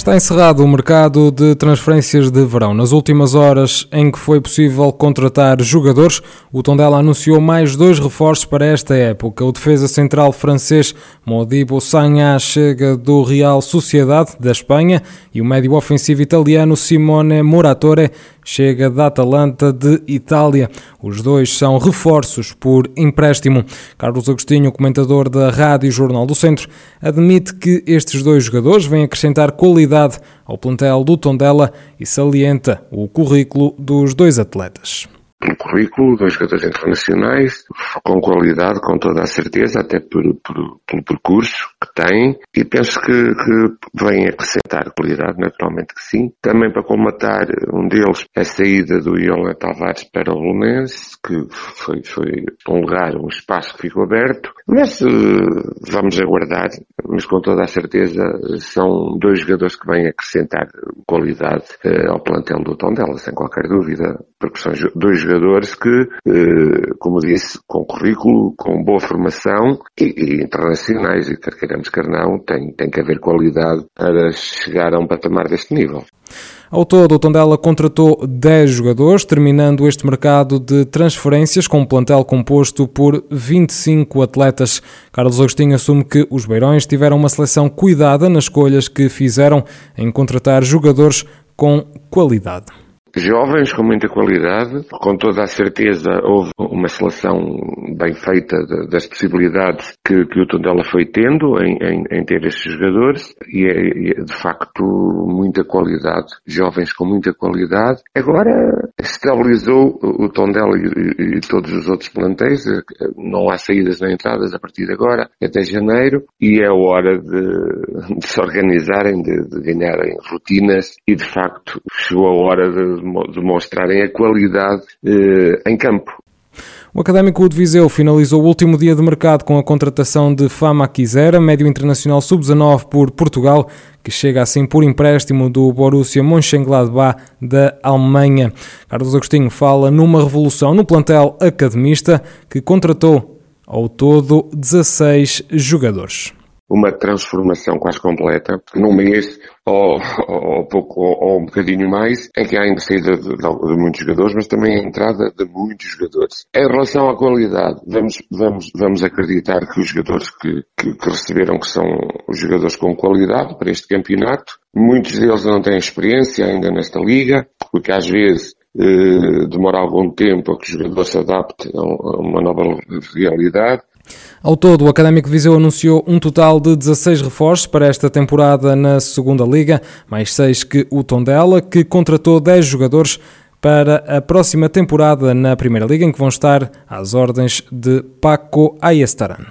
Está encerrado o mercado de transferências de verão. Nas últimas horas em que foi possível contratar jogadores, o Tondela anunciou mais dois reforços para esta época. O defesa central francês Modibo Sagna chega do Real Sociedade da Espanha e o médio ofensivo italiano Simone Muratore chega da Atalanta de Itália. Os dois são reforços por empréstimo. Carlos Agostinho, comentador da Rádio Jornal do Centro, admite que estes dois jogadores vêm acrescentar qualidade ao plantel do Tondela e salienta o currículo dos dois atletas pelo currículo, dois jogadores internacionais, com qualidade, com toda a certeza, até por, por, pelo percurso que têm, e penso que, que vem acrescentar qualidade, naturalmente que sim. Também para colmatar um deles, a saída do Iolan Tavares para o Lunense, que foi, foi um lugar, um espaço que ficou aberto, mas uh, vamos aguardar, mas com toda a certeza são dois jogadores que vêm acrescentar qualidade uh, ao plantel do Tondela, sem qualquer dúvida, porque são dois jogadores que, eh, como disse, com currículo, com boa formação e, e internacionais, e quer queiramos, quer não, tem, tem que haver qualidade para chegar a um patamar deste nível. Ao todo, o Tondela contratou 10 jogadores, terminando este mercado de transferências com um plantel composto por 25 atletas. Carlos Agostinho assume que os Beirões tiveram uma seleção cuidada nas escolhas que fizeram em contratar jogadores com qualidade jovens com muita qualidade, com toda a certeza houve uma seleção bem feita das possibilidades que, que o Tondela foi tendo em, em, em ter estes jogadores e é, é, de facto muita qualidade, jovens com muita qualidade. Agora estabilizou o Tondela e, e todos os outros plantéis, não há saídas nem entradas a partir de agora até janeiro e é hora de, de se organizarem, de, de ganharem rotinas e de facto chegou a hora de demonstrarem a qualidade eh, em campo. O Académico de Viseu finalizou o último dia de mercado com a contratação de Fama Quisera, médio internacional sub-19 por Portugal, que chega assim por empréstimo do Borussia Mönchengladbach da Alemanha. Carlos Agostinho fala numa revolução no plantel academista que contratou ao todo 16 jogadores uma transformação quase completa, num mês ou, ou pouco ou, um bocadinho mais, em que há ainda saída de, de, de, muitos jogadores, mas também a entrada de muitos jogadores. Em relação à qualidade, vamos, vamos, vamos acreditar que os jogadores que, que, que receberam, que são os jogadores com qualidade para este campeonato, muitos deles não têm experiência ainda nesta liga, porque às vezes eh, demora algum tempo a que o jogador se adapte a uma nova realidade ao todo, o Académico Viseu anunciou um total de 16 reforços para esta temporada na Segunda Liga, mais seis que o Tondela, que contratou 10 jogadores para a próxima temporada na Primeira Liga, em que vão estar às ordens de Paco Ayestaran.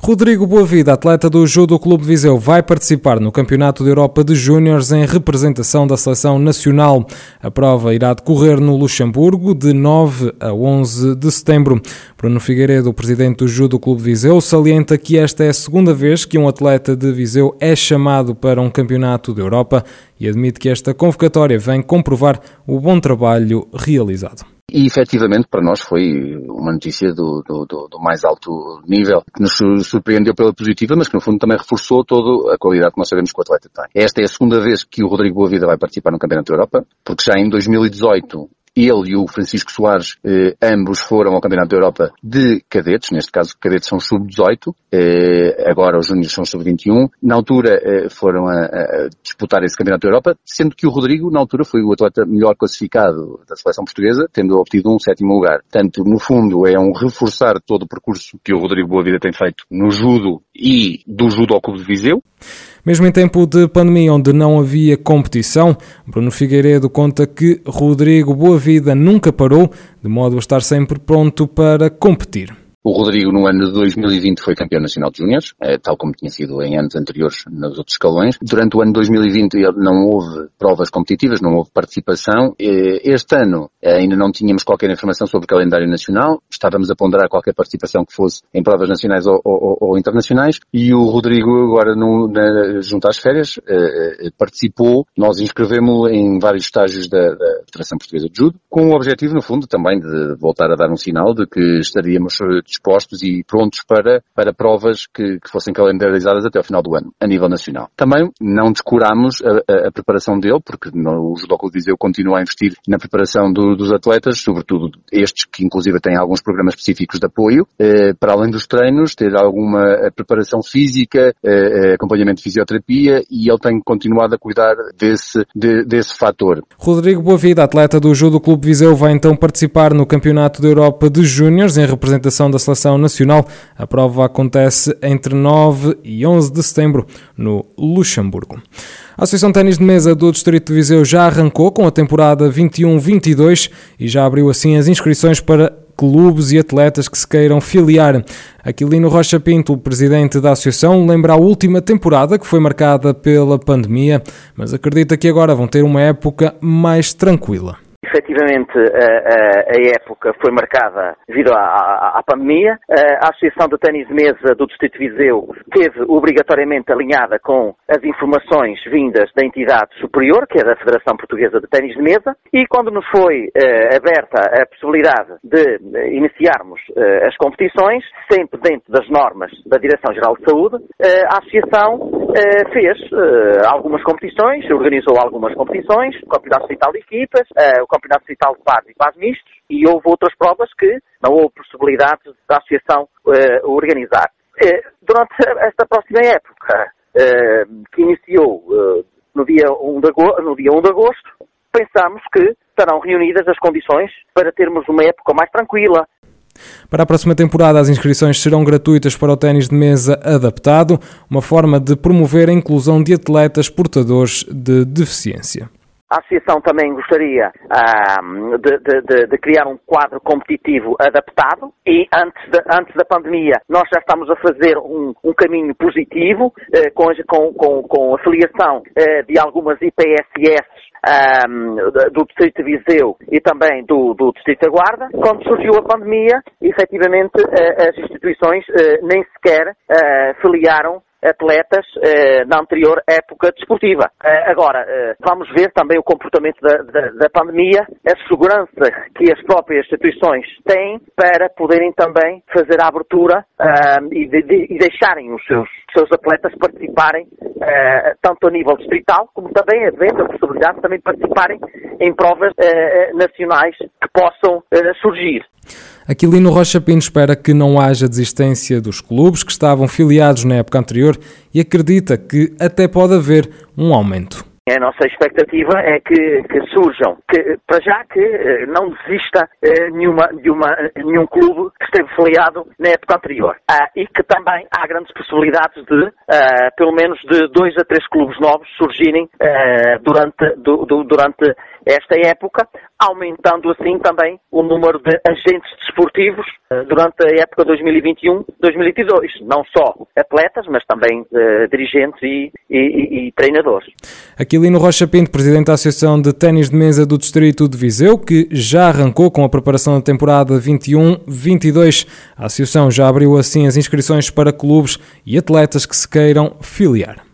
Rodrigo Boavida, atleta do Judo Clube Viseu, vai participar no Campeonato da Europa de Júniores em representação da seleção nacional. A prova irá decorrer no Luxemburgo de 9 a 11 de setembro. Bruno Figueiredo, presidente do Judo Clube Viseu, salienta que esta é a segunda vez que um atleta de Viseu é chamado para um Campeonato da Europa e admite que esta convocatória vem comprovar o bom trabalho realizado. E efetivamente para nós foi uma notícia do, do, do, do, mais alto nível, que nos surpreendeu pela positiva, mas que no fundo também reforçou toda a qualidade que nós sabemos que o atleta tem. Esta é a segunda vez que o Rodrigo Boavida vai participar no Campeonato da Europa, porque já em 2018 ele e o Francisco Soares, eh, ambos foram ao Campeonato da Europa de cadetes, neste caso cadetes são sub-18, eh, agora os júniores são sub-21. Na altura eh, foram a, a, disputar esse Campeonato da Europa, sendo que o Rodrigo, na altura, foi o atleta melhor classificado da seleção portuguesa, tendo obtido um sétimo lugar. Portanto, no fundo, é um reforçar todo o percurso que o Rodrigo Boavida tem feito no judo e do judo ao Clube de Viseu. Mesmo em tempo de pandemia, onde não havia competição, Bruno Figueiredo conta que Rodrigo Boavida nunca parou, de modo a estar sempre pronto para competir. O Rodrigo, no ano de 2020, foi campeão nacional de júniores, tal como tinha sido em anos anteriores nos outros escalões. Durante o ano 2020 não houve provas competitivas, não houve participação. Este ano ainda não tínhamos qualquer informação sobre o calendário nacional, estávamos a ponderar qualquer participação que fosse em provas nacionais ou, ou, ou internacionais e o Rodrigo agora no, na, junto às férias participou, nós inscrevemos em vários estágios da, da Federação Portuguesa de Judo, com o objetivo, no fundo, também de voltar a dar um sinal de que estaríamos eh, dispostos e prontos para, para provas que, que fossem calendarizadas até ao final do ano, a nível nacional. Também não descurámos a, a, a preparação dele, porque no, o Judo Clube Viseu continua a investir na preparação do, dos atletas, sobretudo estes que inclusive têm alguns programas específicos de apoio, eh, para além dos treinos, ter alguma eh, preparação física, eh, eh, acompanhamento de fisioterapia e ele tem continuado a cuidar desse, de, desse fator. Rodrigo Boavida, atleta do Judo Clube Viseu, vai então participar no Campeonato da Europa de Júniores em representação da Seleção Nacional. A prova acontece entre 9 e 11 de setembro no Luxemburgo. A Associação Ténis de Mesa do Distrito de Viseu já arrancou com a temporada 21-22 e já abriu assim as inscrições para clubes e atletas que se queiram filiar. Aquilino Rocha Pinto, o presidente da associação, lembra a última temporada que foi marcada pela pandemia, mas acredita que agora vão ter uma época mais tranquila. Efetivamente, a, a, a, época foi marcada devido à, à, à, pandemia. A Associação de Ténis de Mesa do Distrito Viseu teve obrigatoriamente alinhada com as informações vindas da entidade superior, que é da Federação Portuguesa de Ténis de Mesa, e quando nos foi eh, aberta a possibilidade de iniciarmos eh, as competições, sempre dentro das normas da Direção-Geral de Saúde, eh, a Associação fez algumas competições, organizou algumas competições, o Campeonato Digital de Equipas, o Campeonato Digital de Base e Base Mistos, e houve outras provas que não houve possibilidade da Associação uh, organizar. Uh, durante esta próxima época, uh, que iniciou no, dia 1 de agosto, no dia 1 de agosto, pensamos que estarão reunidas as condições para termos uma época mais tranquila, para a próxima temporada, as inscrições serão gratuitas para o ténis de mesa adaptado, uma forma de promover a inclusão de atletas portadores de deficiência. A Associação também gostaria uh, de, de, de, criar um quadro competitivo adaptado e antes, de, antes da pandemia nós já estamos a fazer um, um caminho positivo uh, com, com, com, a filiação uh, de algumas IPSS um, do Distrito de Viseu e também do, do Distrito da Guarda. Quando surgiu a pandemia, efetivamente as instituições nem sequer filiaram atletas eh, na anterior época desportiva. Eh, agora, eh, vamos ver também o comportamento da, da, da, pandemia, a segurança que as próprias instituições têm para poderem também fazer a abertura e, de, de, e, deixarem os seus, seus atletas participarem tanto a nível distrital como também havendo a possibilidade de também participarem em provas nacionais que possam surgir. Aquilino Rocha Pinto espera que não haja desistência dos clubes que estavam filiados na época anterior e acredita que até pode haver um aumento. A nossa expectativa é que, que surjam, que, para já que eh, não desista eh, nenhuma, nenhuma, nenhum clube que esteve filiado na época anterior. Ah, e que também há grandes possibilidades de, ah, pelo menos, de dois a três clubes novos surgirem ah, durante, do, do, durante esta época, aumentando assim também o número de agentes desportivos uh, durante a época 2021-2022. Não só atletas, mas também uh, dirigentes e, e, e, treinadores. Aquilino Rocha Pinto, presidente da Associação de Ténis de Mesa do Distrito de Viseu, que já arrancou com a preparação da temporada 21-22. A Associação já abriu assim as inscrições para clubes e atletas que se queiram filiar.